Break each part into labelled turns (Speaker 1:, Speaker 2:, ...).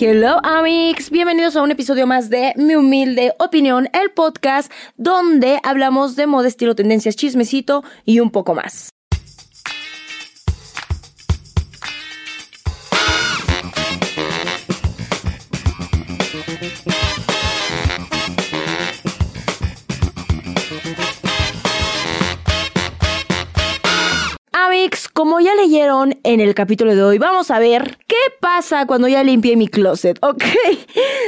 Speaker 1: Hello Amix, bienvenidos a un episodio más de Mi Humilde Opinión, el podcast donde hablamos de moda, estilo, tendencias, chismecito y un poco más. Como ya leyeron en el capítulo de hoy, vamos a ver qué pasa cuando ya limpié mi closet, ¿ok?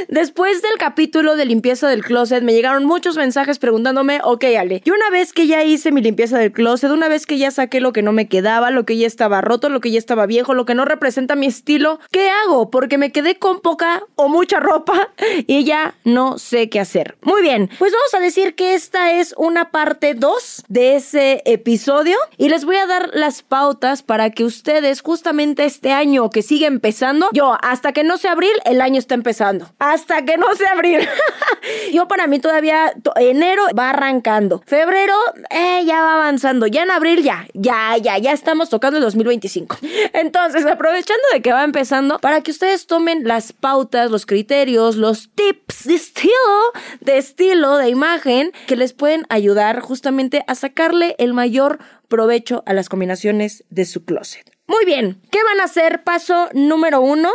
Speaker 1: Después del capítulo de limpieza del closet me llegaron muchos mensajes preguntándome, ok Ale, y una vez que ya hice mi limpieza del closet, una vez que ya saqué lo que no me quedaba, lo que ya estaba roto, lo que ya estaba viejo, lo que no representa mi estilo, ¿qué hago? Porque me quedé con poca o mucha ropa y ya no sé qué hacer. Muy bien, pues vamos a decir que esta es una parte 2 de ese episodio y les voy a dar las pautas para que ustedes justamente este año que sigue empezando, yo hasta que no sea abril, el año está empezando. Hasta que no sea abril. yo para mí todavía enero va arrancando. Febrero eh, ya va avanzando. Ya en abril ya, ya, ya, ya estamos tocando el 2025. Entonces, aprovechando de que va empezando, para que ustedes tomen las pautas, los criterios, los tips de estilo, de estilo, de imagen, que les pueden ayudar justamente a sacarle el mayor provecho a las combinaciones de su closet. Muy bien, ¿qué van a hacer? Paso número uno.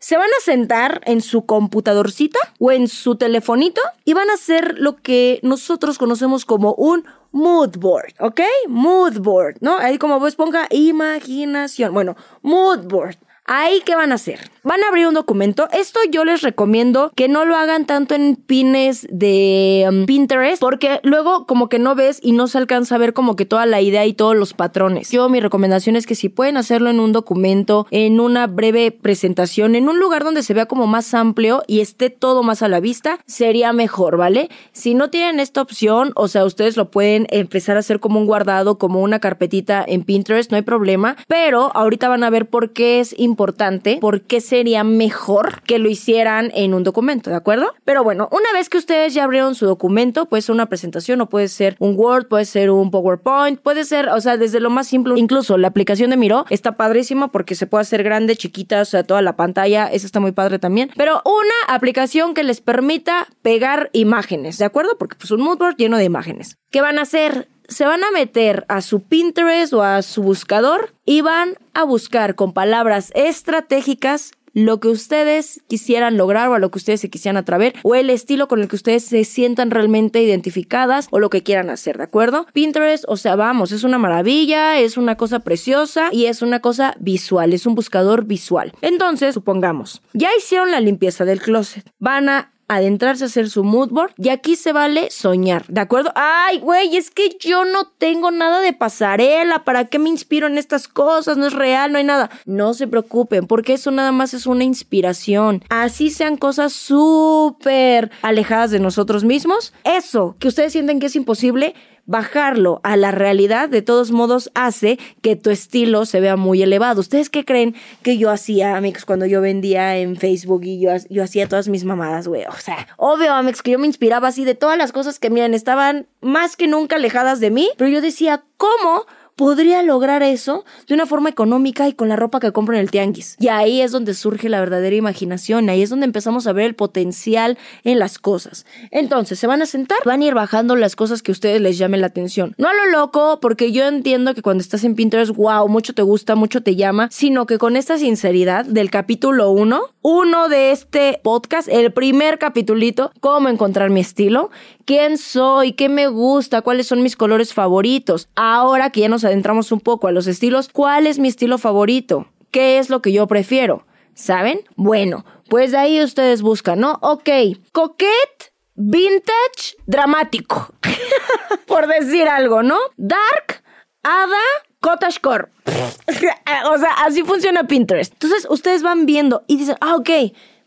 Speaker 1: Se van a sentar en su computadorcita o en su telefonito y van a hacer lo que nosotros conocemos como un mood board, ¿ok? Mood board, ¿no? Ahí como vos ponga imaginación. Bueno, mood board. Ahí, ¿qué van a hacer? Van a abrir un documento. Esto yo les recomiendo que no lo hagan tanto en pines de um, Pinterest, porque luego como que no ves y no se alcanza a ver como que toda la idea y todos los patrones. Yo mi recomendación es que si pueden hacerlo en un documento, en una breve presentación, en un lugar donde se vea como más amplio y esté todo más a la vista, sería mejor, ¿vale? Si no tienen esta opción, o sea, ustedes lo pueden empezar a hacer como un guardado, como una carpetita en Pinterest, no hay problema, pero ahorita van a ver por qué es importante, por qué sería mejor que lo hicieran en un documento, ¿de acuerdo? Pero bueno, una vez que ustedes ya abrieron su documento, puede ser una presentación o puede ser un Word, puede ser un PowerPoint, puede ser, o sea, desde lo más simple, incluso la aplicación de Miro está padrísima porque se puede hacer grande, chiquita, o sea, toda la pantalla, esa está muy padre también, pero una aplicación que les permita pegar imágenes, ¿de acuerdo? Porque pues un moodboard lleno de imágenes. ¿Qué van a hacer? se van a meter a su Pinterest o a su buscador y van a buscar con palabras estratégicas lo que ustedes quisieran lograr o a lo que ustedes se quisieran atraer o el estilo con el que ustedes se sientan realmente identificadas o lo que quieran hacer, ¿de acuerdo? Pinterest, o sea, vamos, es una maravilla, es una cosa preciosa y es una cosa visual, es un buscador visual. Entonces, supongamos, ya hicieron la limpieza del closet, van a adentrarse a hacer su mood board y aquí se vale soñar, ¿de acuerdo? Ay, güey, es que yo no tengo nada de pasarela, ¿para qué me inspiro en estas cosas? No es real, no hay nada. No se preocupen, porque eso nada más es una inspiración. Así sean cosas súper alejadas de nosotros mismos, eso que ustedes sienten que es imposible, bajarlo a la realidad de todos modos hace que tu estilo se vea muy elevado. ¿Ustedes qué creen que yo hacía, amigos, cuando yo vendía en Facebook y yo, yo hacía todas mis mamadas, güey? O sea, obvio, amigos, que yo me inspiraba así de todas las cosas que, miren, estaban más que nunca alejadas de mí, pero yo decía, ¿cómo? Podría lograr eso de una forma económica y con la ropa que compro en el tianguis. Y ahí es donde surge la verdadera imaginación, ahí es donde empezamos a ver el potencial en las cosas. Entonces, se van a sentar, van a ir bajando las cosas que a ustedes les llamen la atención. No a lo loco, porque yo entiendo que cuando estás en Pinterest, wow, mucho te gusta, mucho te llama, sino que con esta sinceridad del capítulo 1, uno de este podcast, el primer capitulito, cómo encontrar mi estilo, quién soy, qué me gusta, cuáles son mis colores favoritos. Ahora que ya nos adentramos un poco a los estilos, ¿cuál es mi estilo favorito? ¿Qué es lo que yo prefiero? ¿Saben? Bueno, pues de ahí ustedes buscan, ¿no? Ok, coquette, vintage, dramático. Por decir algo, ¿no? Dark, hada, cottagecore. o sea, así funciona Pinterest. Entonces ustedes van viendo y dicen, ah, ok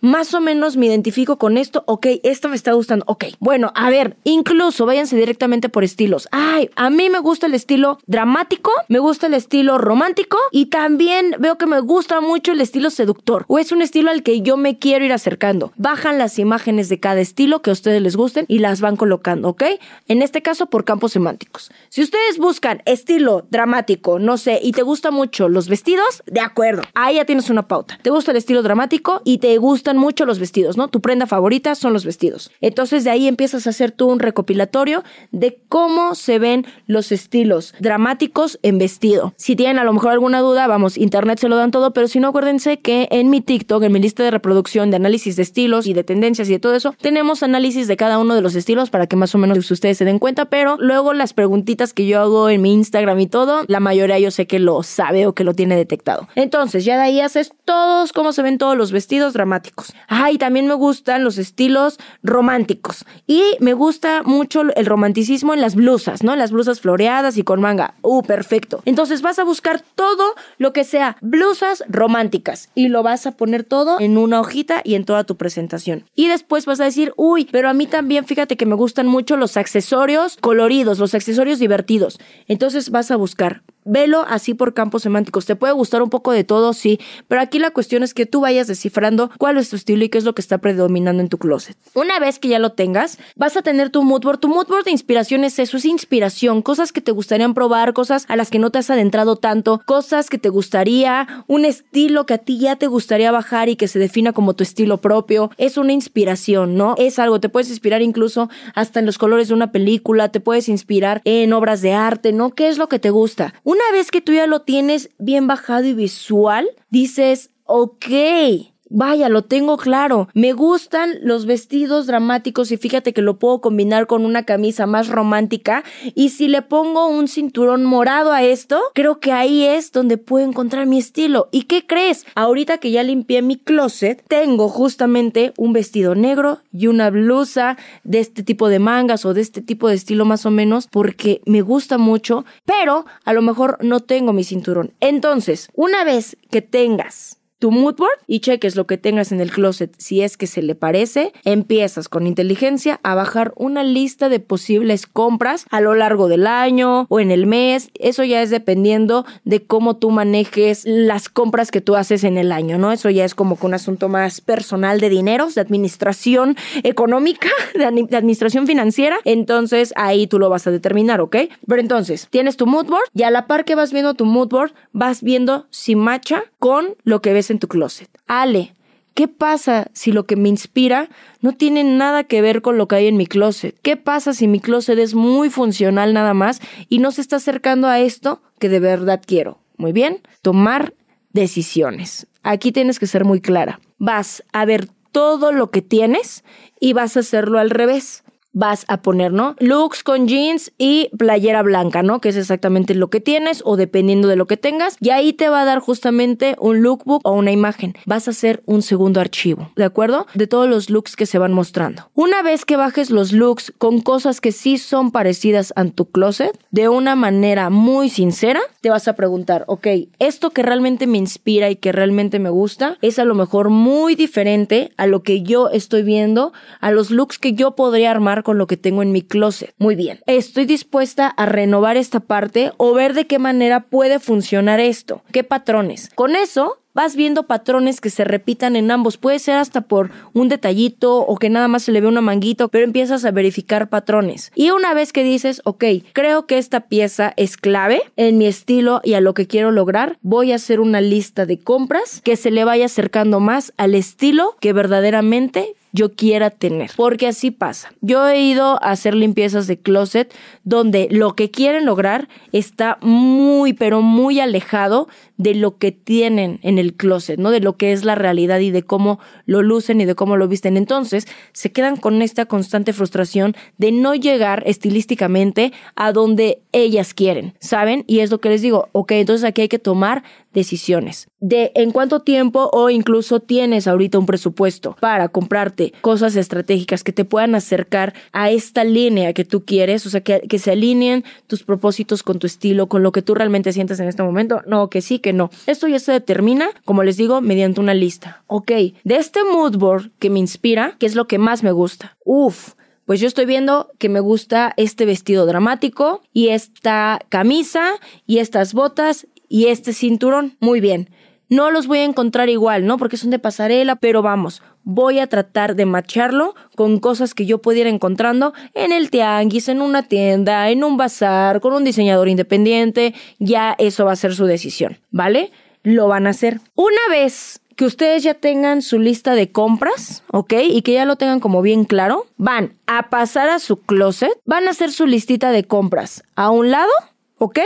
Speaker 1: más o menos me identifico con esto, ok, esto me está gustando, ok. Bueno, a ver, incluso váyanse directamente por estilos. Ay, a mí me gusta el estilo dramático, me gusta el estilo romántico y también veo que me gusta mucho el estilo seductor o es un estilo al que yo me quiero ir acercando. Bajan las imágenes de cada estilo que a ustedes les gusten y las van colocando, ¿ok? En este caso por campos semánticos. Si ustedes buscan estilo dramático, no sé, y te gustan mucho los vestidos, de acuerdo, ahí ya tienes una pauta. Te gusta el estilo dramático y te mucho los vestidos, ¿no? Tu prenda favorita son los vestidos. Entonces de ahí empiezas a hacer tú un recopilatorio de cómo se ven los estilos dramáticos en vestido. Si tienen a lo mejor alguna duda, vamos, internet se lo dan todo, pero si no, acuérdense que en mi TikTok, en mi lista de reproducción de análisis de estilos y de tendencias y de todo eso, tenemos análisis de cada uno de los estilos para que más o menos ustedes se den cuenta, pero luego las preguntitas que yo hago en mi Instagram y todo, la mayoría yo sé que lo sabe o que lo tiene detectado. Entonces, ya de ahí haces todos cómo se ven todos los vestidos dramáticos. Ah, y también me gustan los estilos románticos. Y me gusta mucho el romanticismo en las blusas, ¿no? Las blusas floreadas y con manga. Uh, perfecto. Entonces vas a buscar todo lo que sea blusas románticas y lo vas a poner todo en una hojita y en toda tu presentación. Y después vas a decir, uy, pero a mí también fíjate que me gustan mucho los accesorios coloridos, los accesorios divertidos. Entonces vas a buscar velo así por campos semánticos. Te puede gustar un poco de todo, sí, pero aquí la cuestión es que tú vayas descifrando cuál es tu estilo y qué es lo que está predominando en tu closet. Una vez que ya lo tengas, vas a tener tu mood board. Tu mood board de inspiración es eso, es inspiración, cosas que te gustarían probar, cosas a las que no te has adentrado tanto, cosas que te gustaría, un estilo que a ti ya te gustaría bajar y que se defina como tu estilo propio. Es una inspiración, ¿no? Es algo, te puedes inspirar incluso hasta en los colores de una película, te puedes inspirar en obras de arte, ¿no? ¿Qué es lo que te gusta? Vez que tú ya lo tienes bien bajado y visual, dices, ok, Vaya, lo tengo claro. Me gustan los vestidos dramáticos y fíjate que lo puedo combinar con una camisa más romántica. Y si le pongo un cinturón morado a esto, creo que ahí es donde puedo encontrar mi estilo. ¿Y qué crees? Ahorita que ya limpié mi closet, tengo justamente un vestido negro y una blusa de este tipo de mangas o de este tipo de estilo más o menos porque me gusta mucho, pero a lo mejor no tengo mi cinturón. Entonces, una vez que tengas tu mood board y cheques lo que tengas en el closet. Si es que se le parece, empiezas con inteligencia a bajar una lista de posibles compras a lo largo del año o en el mes. Eso ya es dependiendo de cómo tú manejes las compras que tú haces en el año, ¿no? Eso ya es como que un asunto más personal de dineros, de administración económica, de, administración financiera. Entonces ahí tú lo vas a determinar, ¿ok? Pero entonces, tienes tu mood board y a la par que vas viendo tu mood board, vas viendo si macha con lo que ves en tu closet. Ale, ¿qué pasa si lo que me inspira no tiene nada que ver con lo que hay en mi closet? ¿Qué pasa si mi closet es muy funcional nada más y no se está acercando a esto que de verdad quiero? Muy bien, tomar decisiones. Aquí tienes que ser muy clara. Vas a ver todo lo que tienes y vas a hacerlo al revés vas a poner, ¿no? Looks con jeans y playera blanca, ¿no? Que es exactamente lo que tienes o dependiendo de lo que tengas. Y ahí te va a dar justamente un lookbook o una imagen. Vas a hacer un segundo archivo, ¿de acuerdo? De todos los looks que se van mostrando. Una vez que bajes los looks con cosas que sí son parecidas a tu closet, de una manera muy sincera, te vas a preguntar, ok, esto que realmente me inspira y que realmente me gusta es a lo mejor muy diferente a lo que yo estoy viendo, a los looks que yo podría armar lo que tengo en mi closet. Muy bien. Estoy dispuesta a renovar esta parte o ver de qué manera puede funcionar esto. ¿Qué patrones? Con eso vas viendo patrones que se repitan en ambos. Puede ser hasta por un detallito o que nada más se le ve una manguito, pero empiezas a verificar patrones. Y una vez que dices, ok, creo que esta pieza es clave en mi estilo y a lo que quiero lograr, voy a hacer una lista de compras que se le vaya acercando más al estilo que verdaderamente yo quiera tener. Porque así pasa. Yo he ido a hacer limpiezas de closet donde lo que quieren lograr está muy, pero muy alejado de lo que tienen en el closet, ¿no? De lo que es la realidad y de cómo lo lucen y de cómo lo visten. Entonces, se quedan con esta constante frustración de no llegar estilísticamente a donde ellas quieren, ¿saben? Y es lo que les digo, ok, entonces aquí hay que tomar decisiones de en cuánto tiempo o incluso tienes ahorita un presupuesto para comprarte cosas estratégicas que te puedan acercar a esta línea que tú quieres, o sea, que, que se alineen tus propósitos con tu estilo, con lo que tú realmente sientes en este momento. No, que sí, que no. Esto ya se determina, como les digo, mediante una lista. Ok, de este mood board que me inspira, ¿qué es lo que más me gusta? Uf, pues yo estoy viendo que me gusta este vestido dramático y esta camisa y estas botas y este cinturón. Muy bien. No los voy a encontrar igual, ¿no? Porque son de pasarela, pero vamos, voy a tratar de macharlo con cosas que yo pudiera encontrando en el tianguis, en una tienda, en un bazar, con un diseñador independiente. Ya eso va a ser su decisión, ¿vale? Lo van a hacer. Una vez que ustedes ya tengan su lista de compras, ¿ok? Y que ya lo tengan como bien claro, van a pasar a su closet, van a hacer su listita de compras a un lado, ¿ok?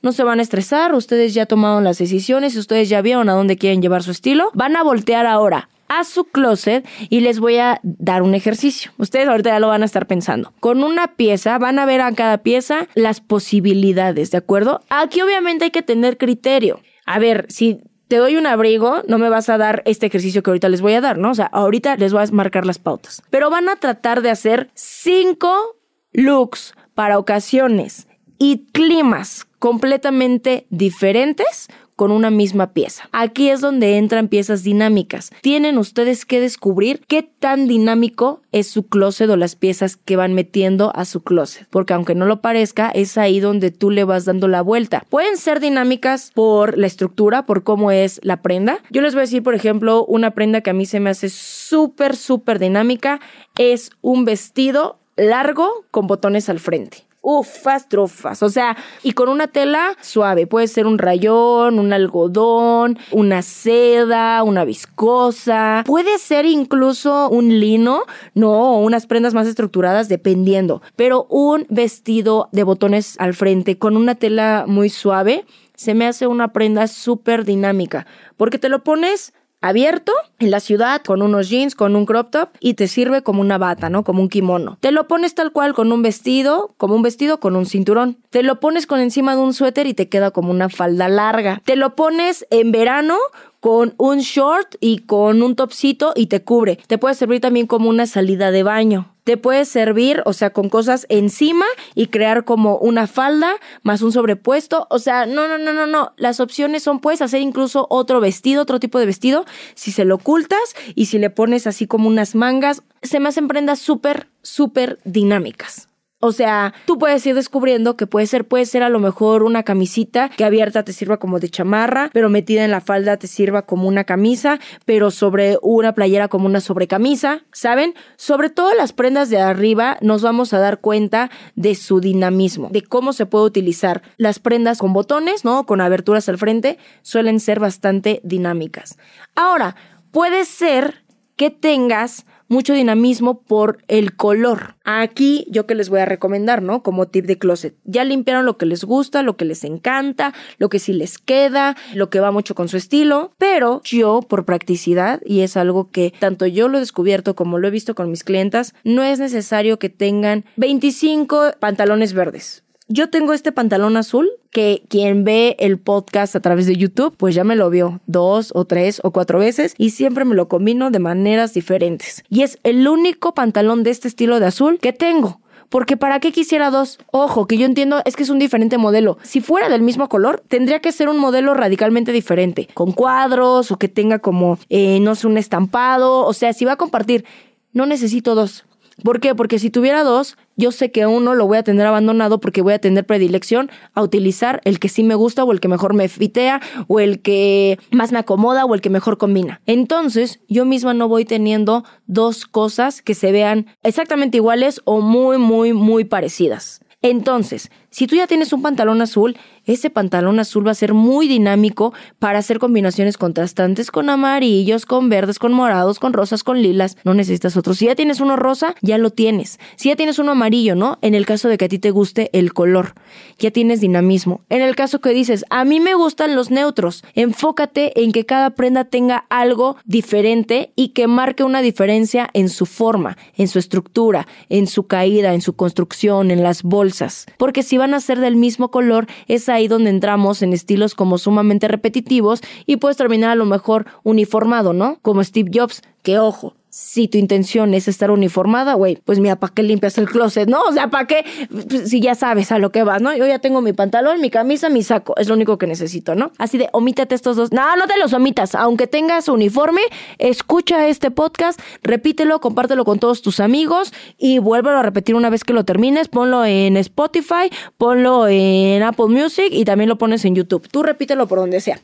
Speaker 1: No se van a estresar, ustedes ya tomaron las decisiones, ustedes ya vieron a dónde quieren llevar su estilo, van a voltear ahora a su closet y les voy a dar un ejercicio. Ustedes ahorita ya lo van a estar pensando. Con una pieza van a ver a cada pieza las posibilidades, ¿de acuerdo? Aquí obviamente hay que tener criterio. A ver, si te doy un abrigo, no me vas a dar este ejercicio que ahorita les voy a dar, ¿no? O sea, ahorita les voy a marcar las pautas. Pero van a tratar de hacer cinco looks para ocasiones y climas completamente diferentes con una misma pieza. Aquí es donde entran piezas dinámicas. Tienen ustedes que descubrir qué tan dinámico es su closet o las piezas que van metiendo a su closet. Porque aunque no lo parezca, es ahí donde tú le vas dando la vuelta. Pueden ser dinámicas por la estructura, por cómo es la prenda. Yo les voy a decir, por ejemplo, una prenda que a mí se me hace súper, súper dinámica. Es un vestido largo con botones al frente ufas, trofas. O sea, y con una tela suave. Puede ser un rayón, un algodón, una seda, una viscosa. Puede ser incluso un lino, no, unas prendas más estructuradas, dependiendo. Pero un vestido de botones al frente con una tela muy suave se me hace una prenda súper dinámica. Porque te lo pones abierto en la ciudad con unos jeans, con un crop top y te sirve como una bata, ¿no? Como un kimono. Te lo pones tal cual con un vestido, como un vestido con un cinturón. Te lo pones con encima de un suéter y te queda como una falda larga. Te lo pones en verano con un short y con un topsito y te cubre. Te puede servir también como una salida de baño. Te puede servir, o sea, con cosas encima y crear como una falda más un sobrepuesto. O sea, no, no, no, no, no. Las opciones son, puedes hacer incluso otro vestido, otro tipo de vestido, si se lo ocultas y si le pones así como unas mangas. Se me hacen prendas súper, súper dinámicas. O sea, tú puedes ir descubriendo que puede ser, puede ser a lo mejor una camisita que abierta te sirva como de chamarra, pero metida en la falda te sirva como una camisa, pero sobre una playera como una sobrecamisa, ¿saben? Sobre todo las prendas de arriba nos vamos a dar cuenta de su dinamismo, de cómo se puede utilizar. Las prendas con botones, ¿no? Con aberturas al frente, suelen ser bastante dinámicas. Ahora, puede ser que tengas mucho dinamismo por el color. Aquí yo que les voy a recomendar, ¿no? Como tip de closet. Ya limpiaron lo que les gusta, lo que les encanta, lo que sí les queda, lo que va mucho con su estilo, pero yo por practicidad, y es algo que tanto yo lo he descubierto como lo he visto con mis clientas, no es necesario que tengan 25 pantalones verdes. Yo tengo este pantalón azul que quien ve el podcast a través de YouTube, pues ya me lo vio dos o tres o cuatro veces y siempre me lo combino de maneras diferentes. Y es el único pantalón de este estilo de azul que tengo. Porque ¿para qué quisiera dos? Ojo, que yo entiendo es que es un diferente modelo. Si fuera del mismo color, tendría que ser un modelo radicalmente diferente, con cuadros o que tenga como, eh, no sé, un estampado. O sea, si va a compartir, no necesito dos. ¿Por qué? Porque si tuviera dos, yo sé que uno lo voy a tener abandonado porque voy a tener predilección a utilizar el que sí me gusta o el que mejor me fitea o el que más me acomoda o el que mejor combina. Entonces, yo misma no voy teniendo dos cosas que se vean exactamente iguales o muy, muy, muy parecidas. Entonces, si tú ya tienes un pantalón azul, ese pantalón azul va a ser muy dinámico para hacer combinaciones contrastantes con amarillos, con verdes, con morados, con rosas, con lilas. No necesitas otro. Si ya tienes uno rosa, ya lo tienes. Si ya tienes uno amarillo, ¿no? En el caso de que a ti te guste el color, ya tienes dinamismo. En el caso que dices, a mí me gustan los neutros, enfócate en que cada prenda tenga algo diferente y que marque una diferencia en su forma, en su estructura, en su caída, en su construcción, en las bolsas. Porque si van a ser del mismo color, es ahí donde entramos en estilos como sumamente repetitivos y puedes terminar a lo mejor uniformado, ¿no? Como Steve Jobs, que ojo, si tu intención es estar uniformada, güey, pues mira, ¿para qué limpias el closet? No, o sea, ¿para qué? Pues, si ya sabes a lo que vas, ¿no? Yo ya tengo mi pantalón, mi camisa, mi saco, es lo único que necesito, ¿no? Así de, omítete estos dos. No, no te los omitas, aunque tengas uniforme, escucha este podcast, repítelo, compártelo con todos tus amigos y vuélvelo a repetir una vez que lo termines, ponlo en Spotify, ponlo en Apple Music y también lo pones en YouTube. Tú repítelo por donde sea.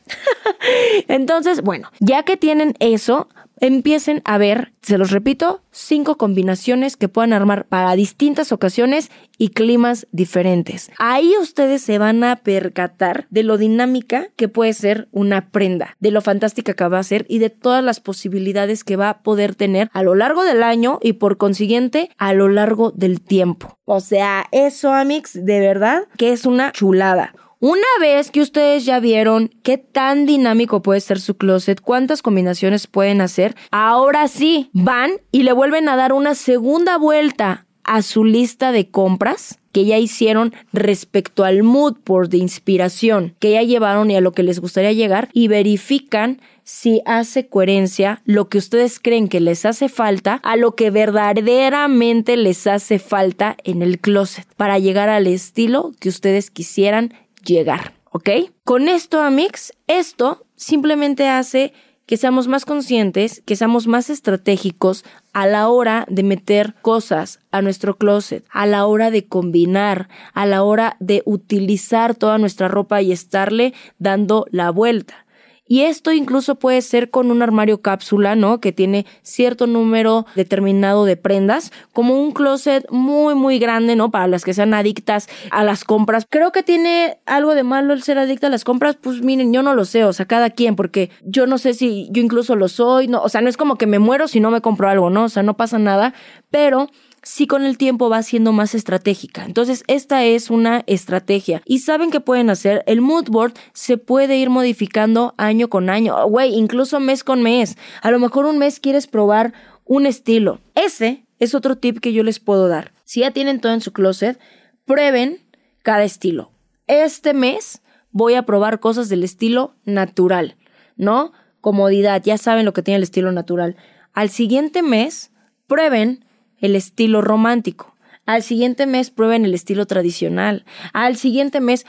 Speaker 1: Entonces, bueno, ya que tienen eso, empiecen a ver, se los repito, cinco combinaciones que puedan armar para distintas ocasiones y climas diferentes. Ahí ustedes se van a percatar de lo dinámica que puede ser una prenda, de lo fantástica que va a ser y de todas las posibilidades que va a poder tener a lo largo del año y por consiguiente a lo largo del tiempo. O sea, eso, Amix, de verdad que es una chulada. Una vez que ustedes ya vieron qué tan dinámico puede ser su closet, cuántas combinaciones pueden hacer, ahora sí van y le vuelven a dar una segunda vuelta a su lista de compras que ya hicieron respecto al mood board de inspiración que ya llevaron y a lo que les gustaría llegar y verifican si hace coherencia lo que ustedes creen que les hace falta a lo que verdaderamente les hace falta en el closet para llegar al estilo que ustedes quisieran llegar, ¿ok? Con esto, Amix, esto simplemente hace que seamos más conscientes, que seamos más estratégicos a la hora de meter cosas a nuestro closet, a la hora de combinar, a la hora de utilizar toda nuestra ropa y estarle dando la vuelta. Y esto incluso puede ser con un armario cápsula, ¿no? Que tiene cierto número determinado de prendas, como un closet muy, muy grande, ¿no? Para las que sean adictas a las compras. Creo que tiene algo de malo el ser adicta a las compras, pues miren, yo no lo sé, o sea, cada quien, porque yo no sé si yo incluso lo soy, no, o sea, no es como que me muero si no me compro algo, ¿no? O sea, no pasa nada, pero sí con el tiempo va siendo más estratégica. Entonces, esta es una estrategia. Y saben que pueden hacer, el mood board se puede ir modificando año con año, güey, incluso mes con mes. A lo mejor un mes quieres probar un estilo. Ese es otro tip que yo les puedo dar. Si ya tienen todo en su closet, prueben cada estilo. Este mes voy a probar cosas del estilo natural, ¿no? Comodidad, ya saben lo que tiene el estilo natural. Al siguiente mes, prueben el estilo romántico. Al siguiente mes prueben el estilo tradicional. Al siguiente mes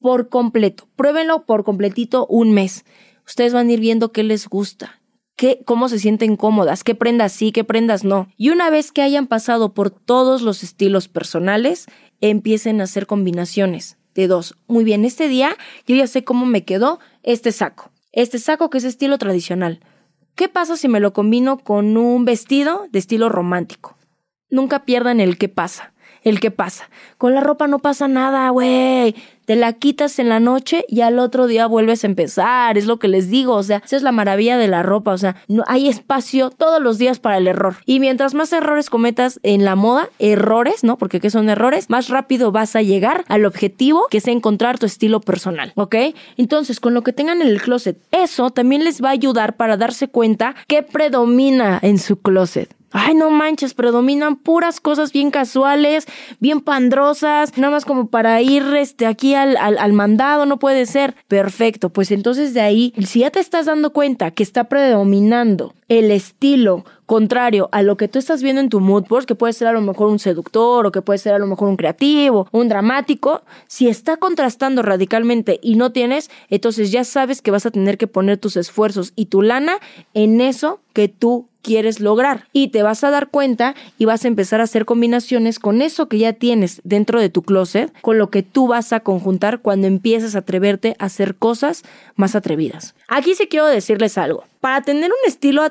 Speaker 1: por completo. Pruébenlo por completito un mes. Ustedes van a ir viendo qué les gusta, qué, cómo se sienten cómodas, qué prendas sí, qué prendas no. Y una vez que hayan pasado por todos los estilos personales, empiecen a hacer combinaciones de dos. Muy bien, este día yo ya sé cómo me quedó este saco. Este saco que es estilo tradicional. ¿Qué pasa si me lo combino con un vestido de estilo romántico? Nunca pierdan el qué pasa. El qué pasa. Con la ropa no pasa nada, güey. Te la quitas en la noche y al otro día vuelves a empezar. Es lo que les digo. O sea, esa es la maravilla de la ropa. O sea, no hay espacio todos los días para el error. Y mientras más errores cometas en la moda, errores, ¿no? Porque ¿qué son errores? Más rápido vas a llegar al objetivo que es encontrar tu estilo personal. ¿Ok? Entonces, con lo que tengan en el closet, eso también les va a ayudar para darse cuenta qué predomina en su closet. Ay, no manches, predominan puras cosas bien casuales, bien pandrosas, nada más como para ir este, aquí al, al, al, mandado, no puede ser. Perfecto, pues entonces de ahí, si ya te estás dando cuenta que está predominando el estilo contrario a lo que tú estás viendo en tu mood board, que puede ser a lo mejor un seductor o que puede ser a lo mejor un creativo, un dramático, si está contrastando radicalmente y no tienes, entonces ya sabes que vas a tener que poner tus esfuerzos y tu lana en eso que tú quieres lograr. Y te vas a dar cuenta y vas a empezar a hacer combinaciones con eso que ya tienes dentro de tu closet, con lo que tú vas a conjuntar cuando empieces a atreverte a hacer cosas más atrevidas. Aquí sí quiero decirles algo. Para tener un estilo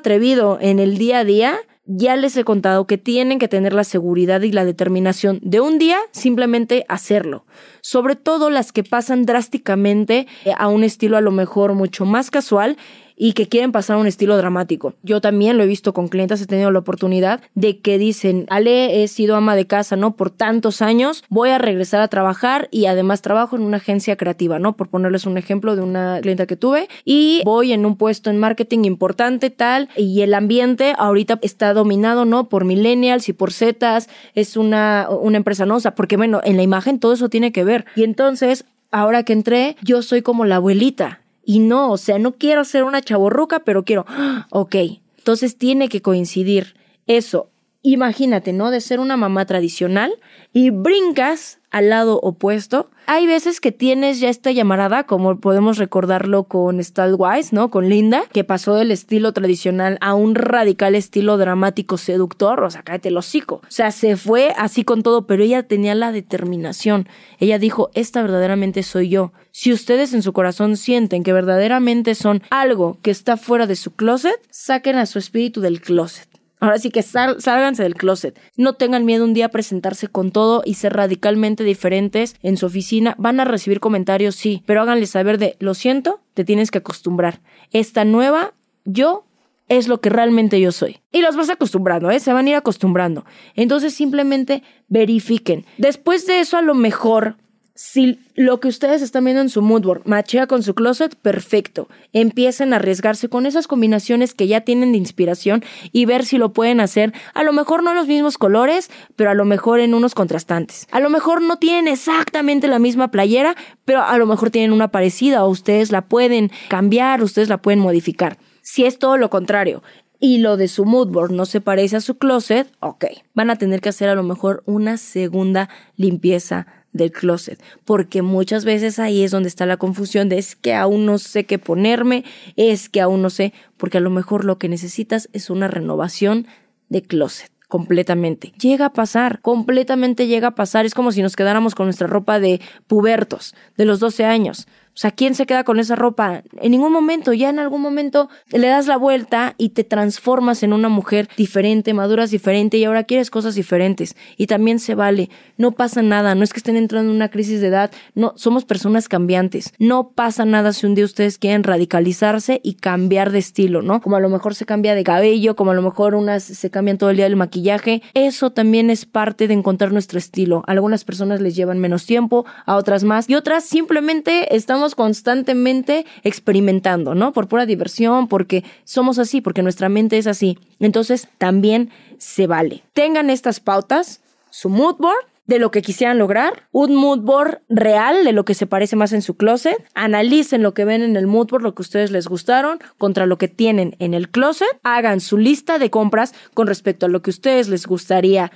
Speaker 1: en el día a día, ya les he contado que tienen que tener la seguridad y la determinación de un día simplemente hacerlo. Sobre todo las que pasan drásticamente a un estilo a lo mejor mucho más casual y que quieren pasar a un estilo dramático. Yo también lo he visto con clientes, he tenido la oportunidad de que dicen, Ale, he sido ama de casa, ¿no? Por tantos años, voy a regresar a trabajar y además trabajo en una agencia creativa, ¿no? Por ponerles un ejemplo de una clienta que tuve y voy en un puesto en marketing importante, tal, y el ambiente ahorita está dominado, ¿no? Por millennials y por zetas, es una, una empresa, ¿no? O sea, porque bueno, en la imagen todo eso tiene que ver. Y entonces, ahora que entré, yo soy como la abuelita. Y no, o sea, no quiero ser una chaborruca, pero quiero, ok, entonces tiene que coincidir eso. Imagínate, ¿no? De ser una mamá tradicional y brincas al lado opuesto. Hay veces que tienes ya esta llamarada, como podemos recordarlo con Wise, ¿no? Con Linda, que pasó del estilo tradicional a un radical estilo dramático seductor, o sea, cállate el hocico. O sea, se fue así con todo, pero ella tenía la determinación. Ella dijo, esta verdaderamente soy yo. Si ustedes en su corazón sienten que verdaderamente son algo que está fuera de su closet, saquen a su espíritu del closet. Ahora sí que sal, sálganse del closet. No tengan miedo un día a presentarse con todo y ser radicalmente diferentes en su oficina. Van a recibir comentarios, sí, pero háganles saber de, lo siento, te tienes que acostumbrar. Esta nueva yo es lo que realmente yo soy. Y los vas acostumbrando, ¿eh? Se van a ir acostumbrando. Entonces simplemente verifiquen. Después de eso a lo mejor si lo que ustedes están viendo en su moodboard machea con su closet, perfecto. Empiecen a arriesgarse con esas combinaciones que ya tienen de inspiración y ver si lo pueden hacer. A lo mejor no los mismos colores, pero a lo mejor en unos contrastantes. A lo mejor no tienen exactamente la misma playera, pero a lo mejor tienen una parecida o ustedes la pueden cambiar, ustedes la pueden modificar. Si es todo lo contrario, y lo de su moodboard no se parece a su closet, ok, van a tener que hacer a lo mejor una segunda limpieza del closet, porque muchas veces ahí es donde está la confusión de es que aún no sé qué ponerme, es que aún no sé, porque a lo mejor lo que necesitas es una renovación de closet completamente. Llega a pasar, completamente llega a pasar. Es como si nos quedáramos con nuestra ropa de pubertos, de los 12 años. O sea, ¿quién se queda con esa ropa? En ningún momento, ya en algún momento le das la vuelta y te transformas en una mujer diferente, maduras diferente y ahora quieres cosas diferentes. Y también se vale. No pasa nada. No es que estén entrando en una crisis de edad. No, somos personas cambiantes. No pasa nada si un día ustedes quieren radicalizarse y cambiar de estilo, ¿no? Como a lo mejor se cambia de cabello, como a lo mejor unas se cambian todo el día del maquillaje. Eso también es parte de encontrar nuestro estilo. Algunas personas les llevan menos tiempo, a otras más y otras simplemente estamos constantemente experimentando, ¿no? Por pura diversión, porque somos así, porque nuestra mente es así. Entonces también se vale. Tengan estas pautas, su mood board, de lo que quisieran lograr, un mood board real de lo que se parece más en su closet, analicen lo que ven en el mood board, lo que ustedes les gustaron, contra lo que tienen en el closet, hagan su lista de compras con respecto a lo que ustedes les gustaría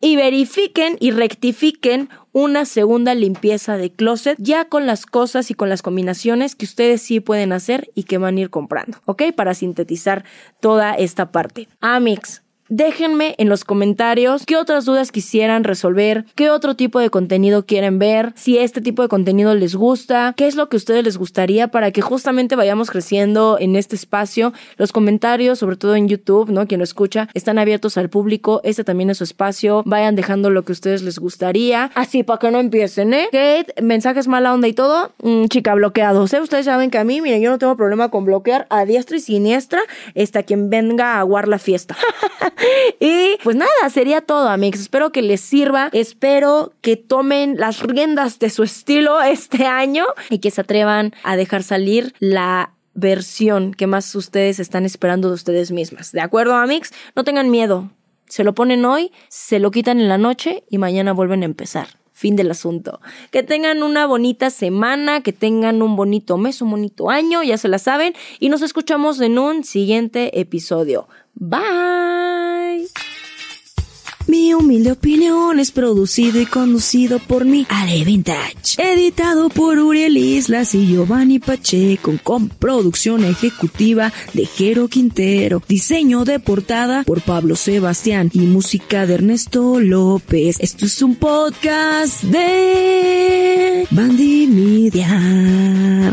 Speaker 1: y verifiquen y rectifiquen una segunda limpieza de closet ya con las cosas y con las combinaciones que ustedes sí pueden hacer y que van a ir comprando, ¿ok? Para sintetizar toda esta parte. Amix, Déjenme en los comentarios qué otras dudas quisieran resolver, qué otro tipo de contenido quieren ver, si este tipo de contenido les gusta, qué es lo que a ustedes les gustaría para que justamente vayamos creciendo en este espacio. Los comentarios, sobre todo en YouTube, ¿no? Quien lo escucha, están abiertos al público. Este también es su espacio. Vayan dejando lo que a ustedes les gustaría. Así para que no empiecen, ¿eh? Kate, mensajes mala onda y todo. Mm, chica, bloqueados. ¿eh? Ustedes saben que a mí, miren, yo no tengo problema con bloquear a diestra y siniestra. Está quien venga a aguar la fiesta. y pues nada, sería todo, amigos. Espero que les sirva. Espero que tomen las riendas de su estilo este año y que se atrevan a dejar salir la versión que más ustedes están esperando de ustedes mismas. ¿De acuerdo, amigos? No tengan miedo. Se lo ponen hoy, se lo quitan en la noche y mañana vuelven a empezar. Fin del asunto. Que tengan una bonita semana, que tengan un bonito mes, un bonito año, ya se la saben. Y nos escuchamos en un siguiente episodio. Bye.
Speaker 2: Mi humilde opinión es producido y conducido por mi Ale Vintage. Editado por Uriel Islas y Giovanni Pacheco con producción ejecutiva de Jero Quintero. Diseño de portada por Pablo Sebastián y música de Ernesto López. Esto es un podcast de Bandy Media.